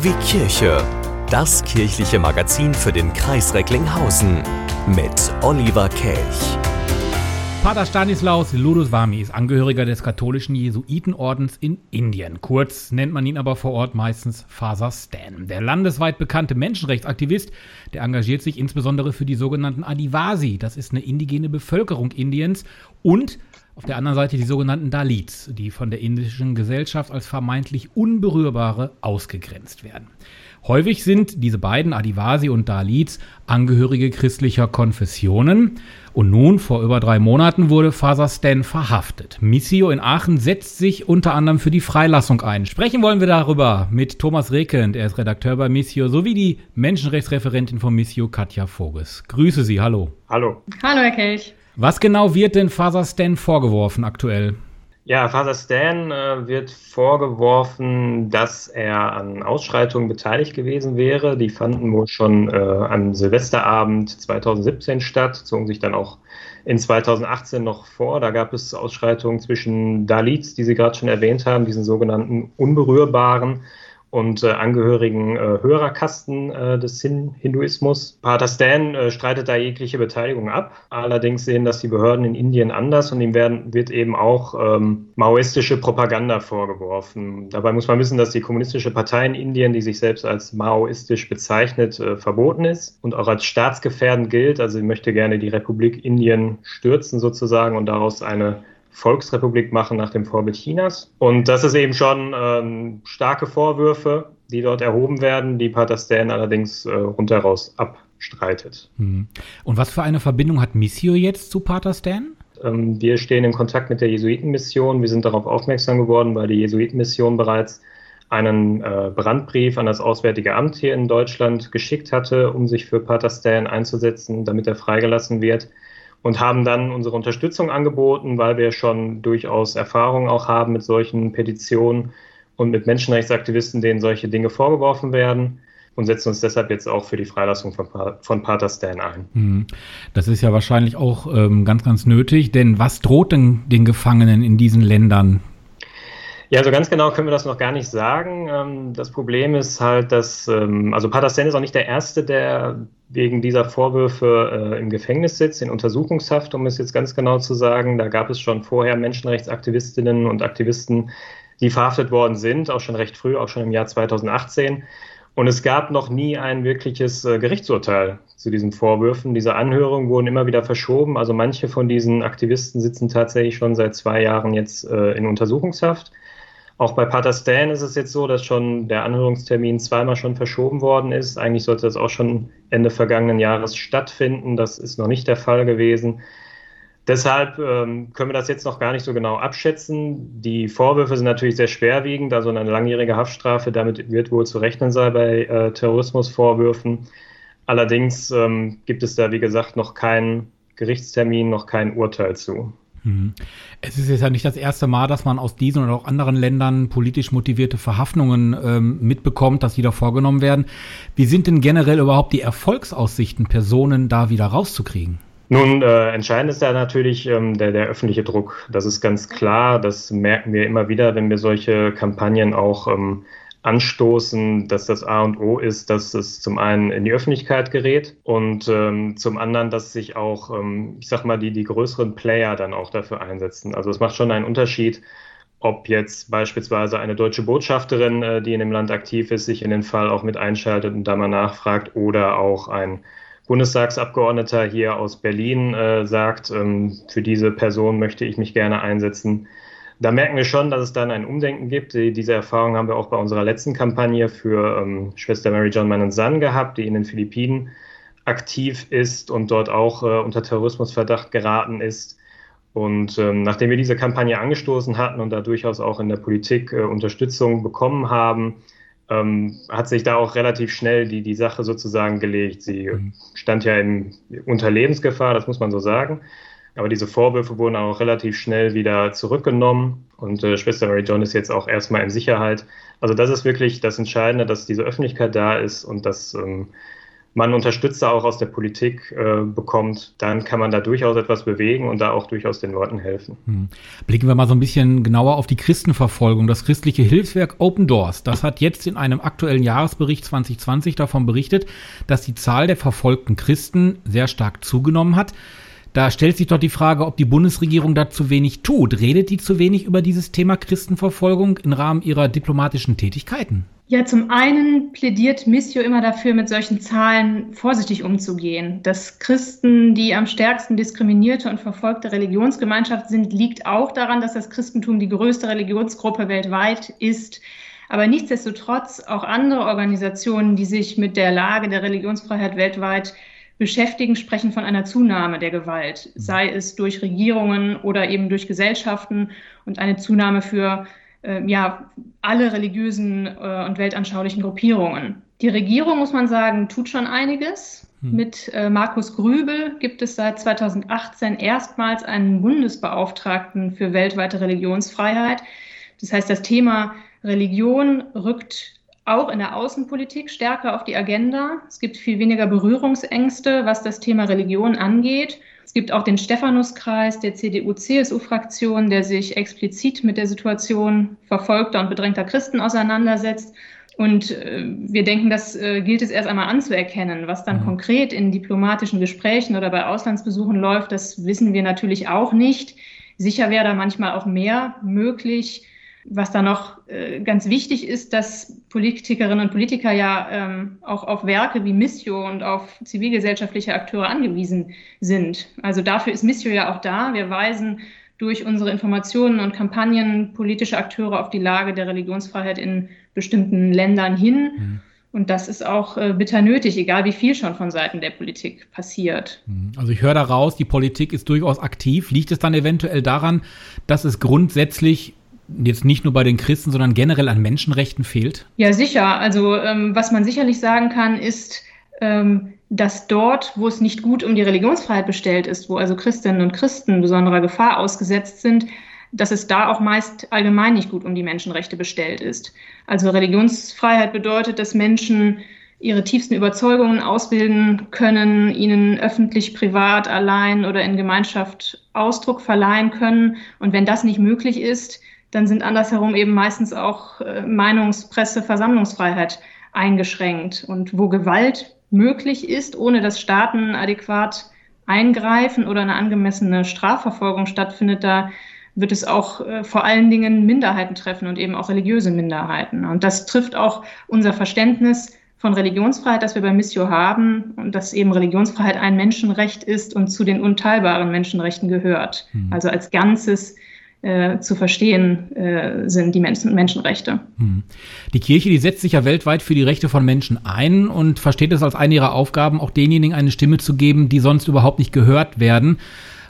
Wie Kirche. Das kirchliche Magazin für den Kreis Recklinghausen mit Oliver Kelch. Pater Stanislaus Ludoswami ist Angehöriger des katholischen Jesuitenordens in Indien. Kurz nennt man ihn aber vor Ort meistens Father Stan. Der landesweit bekannte Menschenrechtsaktivist, der engagiert sich insbesondere für die sogenannten Adivasi. Das ist eine indigene Bevölkerung Indiens und auf der anderen Seite die sogenannten Dalits, die von der indischen Gesellschaft als vermeintlich Unberührbare ausgegrenzt werden. Häufig sind diese beiden, Adivasi und Dalits, Angehörige christlicher Konfessionen. Und nun, vor über drei Monaten, wurde Faser Stan verhaftet. Missio in Aachen setzt sich unter anderem für die Freilassung ein. Sprechen wollen wir darüber mit Thomas Rekend, er ist Redakteur bei Missio, sowie die Menschenrechtsreferentin von Missio, Katja Voges. Grüße Sie, hallo. Hallo. Hallo, Herr Kelch. Was genau wird denn Father Stan vorgeworfen aktuell? Ja, Father Stan äh, wird vorgeworfen, dass er an Ausschreitungen beteiligt gewesen wäre. Die fanden wohl schon äh, am Silvesterabend 2017 statt, zogen sich dann auch in 2018 noch vor. Da gab es Ausschreitungen zwischen Dalits, die Sie gerade schon erwähnt haben, diesen sogenannten Unberührbaren, und äh, Angehörigen äh, höherer Kasten äh, des Hin Hinduismus. Pater Stan äh, streitet da jegliche Beteiligung ab. Allerdings sehen das die Behörden in Indien anders und ihm werden, wird eben auch ähm, maoistische Propaganda vorgeworfen. Dabei muss man wissen, dass die kommunistische Partei in Indien, die sich selbst als maoistisch bezeichnet, äh, verboten ist und auch als staatsgefährdend gilt. Also sie möchte gerne die Republik Indien stürzen sozusagen und daraus eine Volksrepublik machen nach dem Vorbild Chinas. Und das ist eben schon ähm, starke Vorwürfe, die dort erhoben werden, die Pater Stan allerdings äh, rundheraus abstreitet. Hm. Und was für eine Verbindung hat Missio jetzt zu Pater Stan? Ähm, wir stehen in Kontakt mit der Jesuitenmission. Wir sind darauf aufmerksam geworden, weil die Jesuitenmission bereits einen äh, Brandbrief an das Auswärtige Amt hier in Deutschland geschickt hatte, um sich für Pater Stan einzusetzen, damit er freigelassen wird und haben dann unsere Unterstützung angeboten, weil wir schon durchaus Erfahrung auch haben mit solchen Petitionen und mit Menschenrechtsaktivisten, denen solche Dinge vorgeworfen werden und setzen uns deshalb jetzt auch für die Freilassung von, von Pater Stan ein. Hm. Das ist ja wahrscheinlich auch ähm, ganz, ganz nötig, denn was droht denn den Gefangenen in diesen Ländern? Ja, also ganz genau können wir das noch gar nicht sagen. Ähm, das Problem ist halt, dass, ähm, also Pater Stan ist auch nicht der Erste, der wegen dieser Vorwürfe äh, im Gefängnis sitzt, in Untersuchungshaft, um es jetzt ganz genau zu sagen. Da gab es schon vorher Menschenrechtsaktivistinnen und Aktivisten, die verhaftet worden sind, auch schon recht früh, auch schon im Jahr 2018. Und es gab noch nie ein wirkliches äh, Gerichtsurteil zu diesen Vorwürfen. Diese Anhörungen wurden immer wieder verschoben. Also manche von diesen Aktivisten sitzen tatsächlich schon seit zwei Jahren jetzt äh, in Untersuchungshaft. Auch bei Pater Stan ist es jetzt so, dass schon der Anhörungstermin zweimal schon verschoben worden ist. Eigentlich sollte das auch schon Ende vergangenen Jahres stattfinden. Das ist noch nicht der Fall gewesen. Deshalb ähm, können wir das jetzt noch gar nicht so genau abschätzen. Die Vorwürfe sind natürlich sehr schwerwiegend, also eine langjährige Haftstrafe, damit wird wohl zu rechnen sein bei äh, Terrorismusvorwürfen. Allerdings ähm, gibt es da, wie gesagt, noch keinen Gerichtstermin, noch kein Urteil zu. Mhm. Es ist jetzt ja nicht das erste Mal, dass man aus diesen oder auch anderen Ländern politisch motivierte Verhaftungen ähm, mitbekommt, dass die da vorgenommen werden. Wie sind denn generell überhaupt die Erfolgsaussichten, Personen da wieder rauszukriegen? Nun, äh, entscheidend ist da natürlich ähm, der, der öffentliche Druck. Das ist ganz klar. Das merken wir immer wieder, wenn wir solche Kampagnen auch ähm, anstoßen, dass das A und O ist, dass es zum einen in die Öffentlichkeit gerät und ähm, zum anderen, dass sich auch, ähm, ich sag mal, die, die größeren Player dann auch dafür einsetzen. Also es macht schon einen Unterschied, ob jetzt beispielsweise eine deutsche Botschafterin, äh, die in dem Land aktiv ist, sich in den Fall auch mit einschaltet und da mal nachfragt oder auch ein Bundestagsabgeordneter hier aus Berlin äh, sagt, ähm, für diese Person möchte ich mich gerne einsetzen da merken wir schon, dass es dann ein Umdenken gibt. Diese Erfahrung haben wir auch bei unserer letzten Kampagne für ähm, Schwester Mary John Man Son gehabt, die in den Philippinen aktiv ist und dort auch äh, unter Terrorismusverdacht geraten ist. Und ähm, nachdem wir diese Kampagne angestoßen hatten und da durchaus auch in der Politik äh, Unterstützung bekommen haben, ähm, hat sich da auch relativ schnell die, die Sache sozusagen gelegt. Sie mhm. stand ja in, unter Lebensgefahr, das muss man so sagen. Aber diese Vorwürfe wurden auch relativ schnell wieder zurückgenommen und äh, Schwester Mary John ist jetzt auch erstmal in Sicherheit. Also das ist wirklich das Entscheidende, dass diese Öffentlichkeit da ist und dass ähm, man Unterstützer auch aus der Politik äh, bekommt, dann kann man da durchaus etwas bewegen und da auch durchaus den Leuten helfen. Hm. Blicken wir mal so ein bisschen genauer auf die Christenverfolgung. Das christliche Hilfswerk Open Doors, das hat jetzt in einem aktuellen Jahresbericht 2020 davon berichtet, dass die Zahl der verfolgten Christen sehr stark zugenommen hat. Da stellt sich doch die Frage, ob die Bundesregierung da zu wenig tut. Redet die zu wenig über dieses Thema Christenverfolgung im Rahmen ihrer diplomatischen Tätigkeiten? Ja, zum einen plädiert Missio immer dafür, mit solchen Zahlen vorsichtig umzugehen. Dass Christen die am stärksten diskriminierte und verfolgte Religionsgemeinschaft sind, liegt auch daran, dass das Christentum die größte Religionsgruppe weltweit ist. Aber nichtsdestotrotz auch andere Organisationen, die sich mit der Lage der Religionsfreiheit weltweit beschäftigen, sprechen von einer Zunahme der Gewalt, sei es durch Regierungen oder eben durch Gesellschaften und eine Zunahme für äh, ja, alle religiösen äh, und weltanschaulichen Gruppierungen. Die Regierung, muss man sagen, tut schon einiges. Hm. Mit äh, Markus Grübel gibt es seit 2018 erstmals einen Bundesbeauftragten für weltweite Religionsfreiheit. Das heißt, das Thema Religion rückt auch in der Außenpolitik stärker auf die Agenda. Es gibt viel weniger Berührungsängste, was das Thema Religion angeht. Es gibt auch den Stephanuskreis der CDU-CSU-Fraktion, der sich explizit mit der Situation verfolgter und bedrängter Christen auseinandersetzt. Und äh, wir denken, das äh, gilt es erst einmal anzuerkennen. Was dann mhm. konkret in diplomatischen Gesprächen oder bei Auslandsbesuchen läuft, das wissen wir natürlich auch nicht. Sicher wäre da manchmal auch mehr möglich. Was da noch äh, ganz wichtig ist, dass Politikerinnen und Politiker ja ähm, auch auf Werke wie Missio und auf zivilgesellschaftliche Akteure angewiesen sind. Also dafür ist Missio ja auch da. Wir weisen durch unsere Informationen und Kampagnen politische Akteure auf die Lage der Religionsfreiheit in bestimmten Ländern hin. Mhm. Und das ist auch äh, bitter nötig, egal wie viel schon von Seiten der Politik passiert. Mhm. Also ich höre daraus, die Politik ist durchaus aktiv. Liegt es dann eventuell daran, dass es grundsätzlich jetzt nicht nur bei den Christen, sondern generell an Menschenrechten fehlt? Ja, sicher. Also ähm, was man sicherlich sagen kann, ist, ähm, dass dort, wo es nicht gut um die Religionsfreiheit bestellt ist, wo also Christinnen und Christen besonderer Gefahr ausgesetzt sind, dass es da auch meist allgemein nicht gut um die Menschenrechte bestellt ist. Also Religionsfreiheit bedeutet, dass Menschen ihre tiefsten Überzeugungen ausbilden können, ihnen öffentlich, privat, allein oder in Gemeinschaft Ausdruck verleihen können. Und wenn das nicht möglich ist, dann sind andersherum eben meistens auch äh, Meinungs-, Presse-, Versammlungsfreiheit eingeschränkt. Und wo Gewalt möglich ist, ohne dass Staaten adäquat eingreifen oder eine angemessene Strafverfolgung stattfindet, da wird es auch äh, vor allen Dingen Minderheiten treffen und eben auch religiöse Minderheiten. Und das trifft auch unser Verständnis von Religionsfreiheit, das wir bei Missio haben und dass eben Religionsfreiheit ein Menschenrecht ist und zu den unteilbaren Menschenrechten gehört. Mhm. Also als Ganzes äh, zu verstehen äh, sind die Menschen, Menschenrechte. Hm. Die Kirche, die setzt sich ja weltweit für die Rechte von Menschen ein und versteht es als eine ihrer Aufgaben, auch denjenigen eine Stimme zu geben, die sonst überhaupt nicht gehört werden.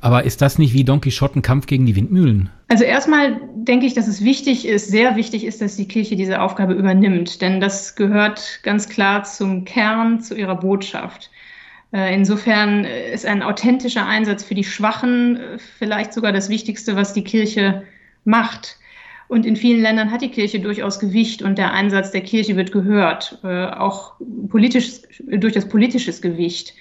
Aber ist das nicht wie Don Quixote ein Kampf gegen die Windmühlen? Also erstmal denke ich, dass es wichtig ist, sehr wichtig ist, dass die Kirche diese Aufgabe übernimmt, denn das gehört ganz klar zum Kern, zu ihrer Botschaft. Äh, insofern ist ein authentischer Einsatz für die Schwachen äh, vielleicht sogar das Wichtigste, was die Kirche macht. Und in vielen Ländern hat die Kirche durchaus Gewicht und der Einsatz der Kirche wird gehört, äh, auch politisch, durch das politisches Gewicht.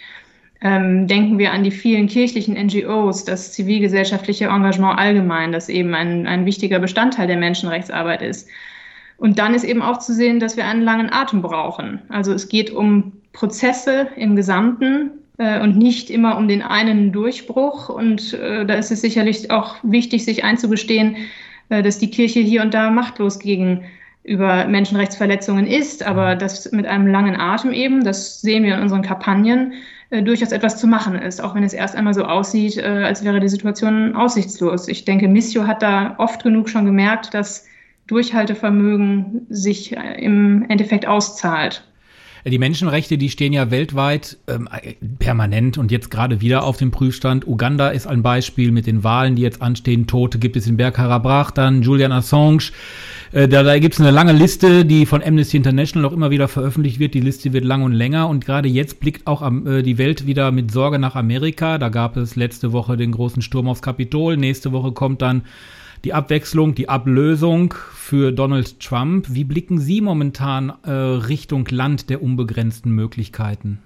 Ähm, denken wir an die vielen kirchlichen NGOs, das zivilgesellschaftliche Engagement allgemein, das eben ein, ein wichtiger Bestandteil der Menschenrechtsarbeit ist. Und dann ist eben auch zu sehen, dass wir einen langen Atem brauchen. Also es geht um Prozesse im Gesamten äh, und nicht immer um den einen Durchbruch. Und äh, da ist es sicherlich auch wichtig, sich einzugestehen, äh, dass die Kirche hier und da machtlos gegenüber Menschenrechtsverletzungen ist, aber dass mit einem langen Atem eben, das sehen wir in unseren Kampagnen, äh, durchaus etwas zu machen ist, auch wenn es erst einmal so aussieht, äh, als wäre die Situation aussichtslos. Ich denke, Missio hat da oft genug schon gemerkt, dass Durchhaltevermögen sich äh, im Endeffekt auszahlt. Die Menschenrechte, die stehen ja weltweit ähm, permanent und jetzt gerade wieder auf dem Prüfstand. Uganda ist ein Beispiel mit den Wahlen, die jetzt anstehen. Tote gibt es in Bergkarabach, dann Julian Assange. Äh, da da gibt es eine lange Liste, die von Amnesty International auch immer wieder veröffentlicht wird. Die Liste wird lang und länger und gerade jetzt blickt auch am, äh, die Welt wieder mit Sorge nach Amerika. Da gab es letzte Woche den großen Sturm aufs Kapitol. Nächste Woche kommt dann die Abwechslung, die Ablösung für Donald Trump. Wie blicken Sie momentan äh, Richtung Land der unbegrenzten Möglichkeiten?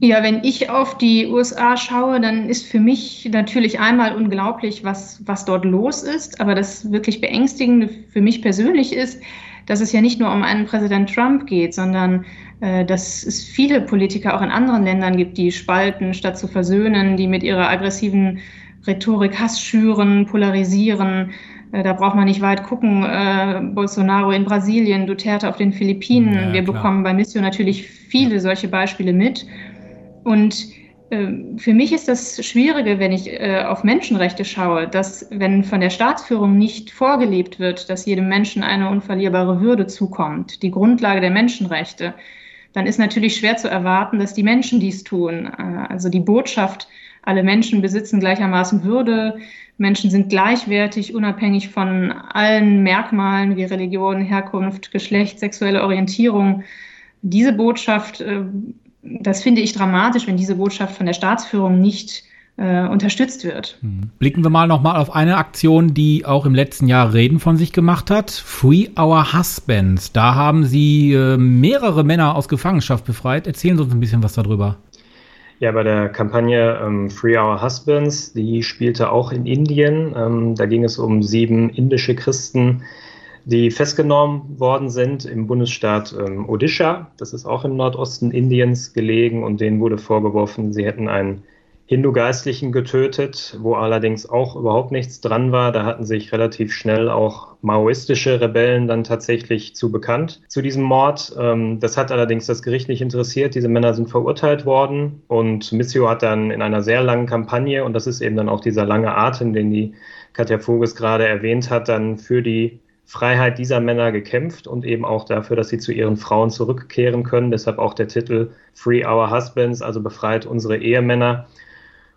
Ja, wenn ich auf die USA schaue, dann ist für mich natürlich einmal unglaublich, was, was dort los ist. Aber das wirklich Beängstigende für mich persönlich ist, dass es ja nicht nur um einen Präsident Trump geht, sondern äh, dass es viele Politiker auch in anderen Ländern gibt, die spalten, statt zu versöhnen, die mit ihrer aggressiven Rhetorik Hass schüren, polarisieren. Äh, da braucht man nicht weit gucken. Äh, Bolsonaro in Brasilien, Duterte auf den Philippinen. Ja, Wir klar. bekommen bei Mission natürlich viele solche Beispiele mit. Und äh, für mich ist das Schwierige, wenn ich auf Menschenrechte schaue, dass wenn von der Staatsführung nicht vorgelebt wird, dass jedem Menschen eine unverlierbare Würde zukommt, die Grundlage der Menschenrechte, dann ist natürlich schwer zu erwarten, dass die Menschen dies tun. Also die Botschaft, alle Menschen besitzen gleichermaßen Würde, Menschen sind gleichwertig, unabhängig von allen Merkmalen wie Religion, Herkunft, Geschlecht, sexuelle Orientierung. Diese Botschaft das finde ich dramatisch, wenn diese Botschaft von der Staatsführung nicht äh, unterstützt wird. Hm. Blicken wir mal nochmal auf eine Aktion, die auch im letzten Jahr Reden von sich gemacht hat. Free Our Husbands. Da haben Sie äh, mehrere Männer aus Gefangenschaft befreit. Erzählen Sie uns ein bisschen was darüber. Ja, bei der Kampagne ähm, Free Our Husbands, die spielte auch in Indien. Ähm, da ging es um sieben indische Christen, die festgenommen worden sind im Bundesstaat ähm, Odisha. Das ist auch im Nordosten Indiens gelegen und denen wurde vorgeworfen, sie hätten einen Hindu-Geistlichen getötet, wo allerdings auch überhaupt nichts dran war. Da hatten sich relativ schnell auch maoistische Rebellen dann tatsächlich zu bekannt zu diesem Mord. Ähm, das hat allerdings das Gericht nicht interessiert. Diese Männer sind verurteilt worden und Missio hat dann in einer sehr langen Kampagne, und das ist eben dann auch dieser lange Atem, den die Katja Voges gerade erwähnt hat, dann für die Freiheit dieser Männer gekämpft und eben auch dafür, dass sie zu ihren Frauen zurückkehren können. Deshalb auch der Titel Free Our Husbands, also befreit unsere Ehemänner.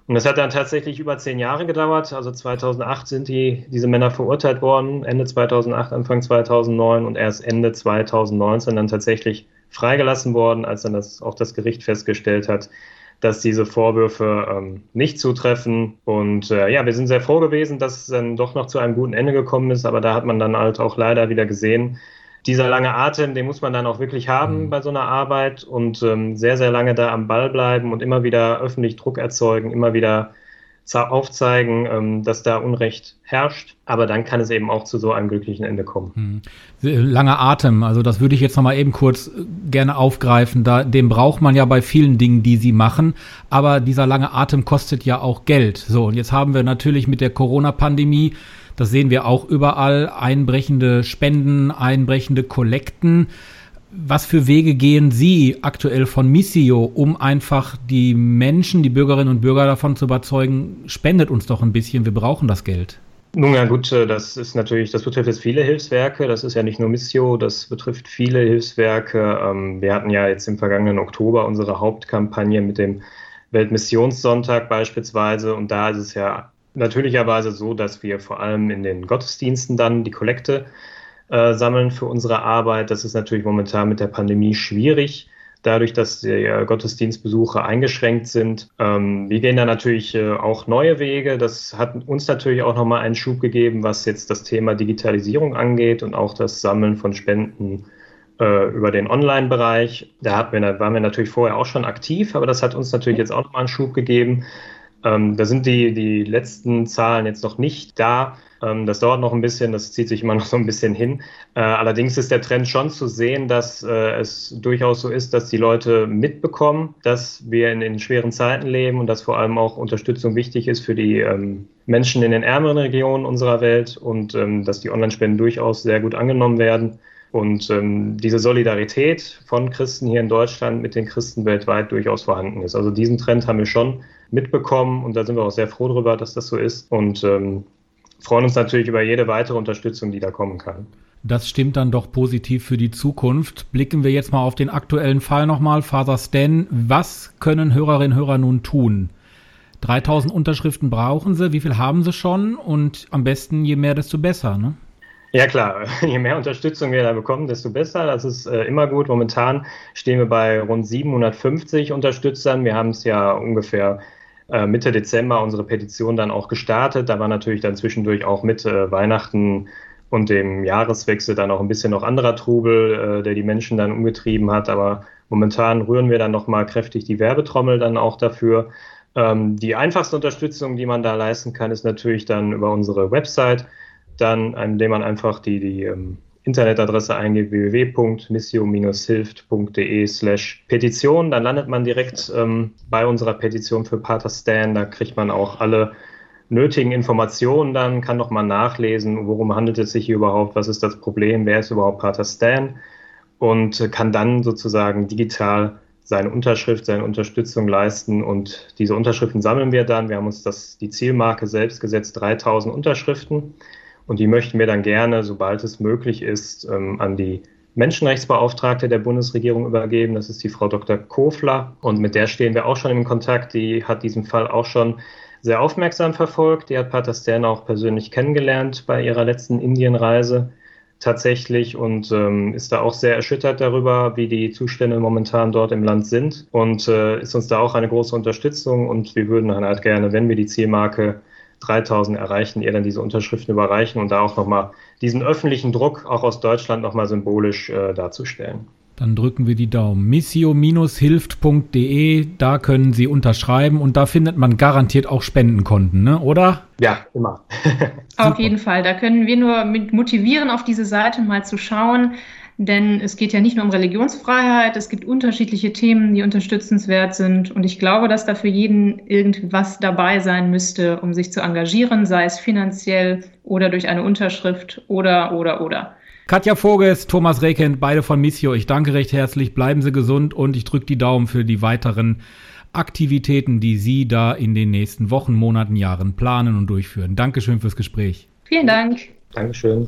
Und das hat dann tatsächlich über zehn Jahre gedauert. Also 2008 sind die, diese Männer verurteilt worden, Ende 2008, Anfang 2009 und erst Ende 2019 dann tatsächlich freigelassen worden, als dann das, auch das Gericht festgestellt hat, dass diese Vorwürfe ähm, nicht zutreffen. Und äh, ja, wir sind sehr froh gewesen, dass es dann doch noch zu einem guten Ende gekommen ist. Aber da hat man dann halt auch leider wieder gesehen, dieser lange Atem, den muss man dann auch wirklich haben mhm. bei so einer Arbeit und ähm, sehr, sehr lange da am Ball bleiben und immer wieder öffentlich Druck erzeugen, immer wieder aufzeigen, ähm, dass da Unrecht herrscht. Aber dann kann es eben auch zu so einem glücklichen Ende kommen. Hm. Langer Atem, also das würde ich jetzt nochmal eben kurz äh, gerne aufgreifen. Da, den braucht man ja bei vielen Dingen, die sie machen. Aber dieser lange Atem kostet ja auch Geld. So, und jetzt haben wir natürlich mit der Corona-Pandemie, das sehen wir auch überall, einbrechende Spenden, einbrechende Kollekten. Was für Wege gehen Sie aktuell von Missio, um einfach die Menschen, die Bürgerinnen und Bürger davon zu überzeugen, spendet uns doch ein bisschen, wir brauchen das Geld? Nun ja gut, das ist natürlich, das betrifft jetzt viele Hilfswerke. Das ist ja nicht nur Missio, das betrifft viele Hilfswerke. Ähm, wir hatten ja jetzt im vergangenen Oktober unsere Hauptkampagne mit dem Weltmissionssonntag beispielsweise. Und da ist es ja natürlicherweise so, dass wir vor allem in den Gottesdiensten dann die Kollekte äh, sammeln für unsere Arbeit. Das ist natürlich momentan mit der Pandemie schwierig, dadurch, dass die äh, Gottesdienstbesuche eingeschränkt sind. Ähm, wir gehen da natürlich äh, auch neue Wege. Das hat uns natürlich auch nochmal einen Schub gegeben, was jetzt das Thema Digitalisierung angeht und auch das Sammeln von Spenden äh, über den Online-Bereich. Da wir, waren wir natürlich vorher auch schon aktiv, aber das hat uns natürlich jetzt auch nochmal einen Schub gegeben. Ähm, da sind die, die letzten Zahlen jetzt noch nicht da. Ähm, das dauert noch ein bisschen, das zieht sich immer noch so ein bisschen hin. Äh, allerdings ist der Trend schon zu sehen, dass äh, es durchaus so ist, dass die Leute mitbekommen, dass wir in, in schweren Zeiten leben und dass vor allem auch Unterstützung wichtig ist für die ähm, Menschen in den ärmeren Regionen unserer Welt und ähm, dass die Online-Spenden durchaus sehr gut angenommen werden. Und ähm, diese Solidarität von Christen hier in Deutschland mit den Christen weltweit durchaus vorhanden ist. Also diesen Trend haben wir schon mitbekommen und da sind wir auch sehr froh darüber, dass das so ist. Und ähm, freuen uns natürlich über jede weitere Unterstützung, die da kommen kann. Das stimmt dann doch positiv für die Zukunft. Blicken wir jetzt mal auf den aktuellen Fall nochmal. Father Stan, was können Hörerinnen und Hörer nun tun? 3000 Unterschriften brauchen sie. Wie viel haben sie schon? Und am besten, je mehr, desto besser, ne? Ja klar, je mehr Unterstützung wir da bekommen, desto besser. Das ist äh, immer gut. Momentan stehen wir bei rund 750 Unterstützern. Wir haben es ja ungefähr äh, Mitte Dezember unsere Petition dann auch gestartet. Da war natürlich dann zwischendurch auch mit äh, Weihnachten und dem Jahreswechsel dann auch ein bisschen noch anderer Trubel, äh, der die Menschen dann umgetrieben hat. Aber momentan rühren wir dann nochmal kräftig die Werbetrommel dann auch dafür. Ähm, die einfachste Unterstützung, die man da leisten kann, ist natürlich dann über unsere Website, dann indem man einfach die, die ähm, Internetadresse eingibt www.missio-hilft.de slash Petition. Dann landet man direkt ähm, bei unserer Petition für Pater Stan. Da kriegt man auch alle nötigen Informationen dann, kann nochmal nachlesen, worum handelt es sich hier überhaupt, was ist das Problem, wer ist überhaupt Pater Stan und kann dann sozusagen digital seine Unterschrift, seine Unterstützung leisten und diese Unterschriften sammeln wir dann. Wir haben uns das, die Zielmarke selbst gesetzt, 3000 Unterschriften und die möchten wir dann gerne, sobald es möglich ist, ähm, an die Menschenrechtsbeauftragte der Bundesregierung übergeben. Das ist die Frau Dr. Kofler. Und mit der stehen wir auch schon im Kontakt. Die hat diesen Fall auch schon sehr aufmerksam verfolgt. Die hat Pater Stern auch persönlich kennengelernt bei ihrer letzten Indienreise tatsächlich und ähm, ist da auch sehr erschüttert darüber, wie die Zustände momentan dort im Land sind und äh, ist uns da auch eine große Unterstützung und wir würden dann halt gerne, wenn wir die Zielmarke 3000 erreichen, ihr dann diese Unterschriften überreichen und da auch nochmal diesen öffentlichen Druck auch aus Deutschland nochmal symbolisch äh, darzustellen. Dann drücken wir die Daumen. missio-hilft.de, da können Sie unterschreiben und da findet man garantiert auch Spendenkonten, ne? oder? Ja, immer. auf jeden Fall. Da können wir nur mit motivieren, auf diese Seite mal zu schauen. Denn es geht ja nicht nur um Religionsfreiheit, es gibt unterschiedliche Themen, die unterstützenswert sind. Und ich glaube, dass da für jeden irgendwas dabei sein müsste, um sich zu engagieren, sei es finanziell oder durch eine Unterschrift oder, oder, oder. Katja Voges, Thomas Rekend, beide von Missio. Ich danke recht herzlich. Bleiben Sie gesund und ich drücke die Daumen für die weiteren Aktivitäten, die Sie da in den nächsten Wochen, Monaten, Jahren planen und durchführen. Dankeschön fürs Gespräch. Vielen Dank. Dankeschön.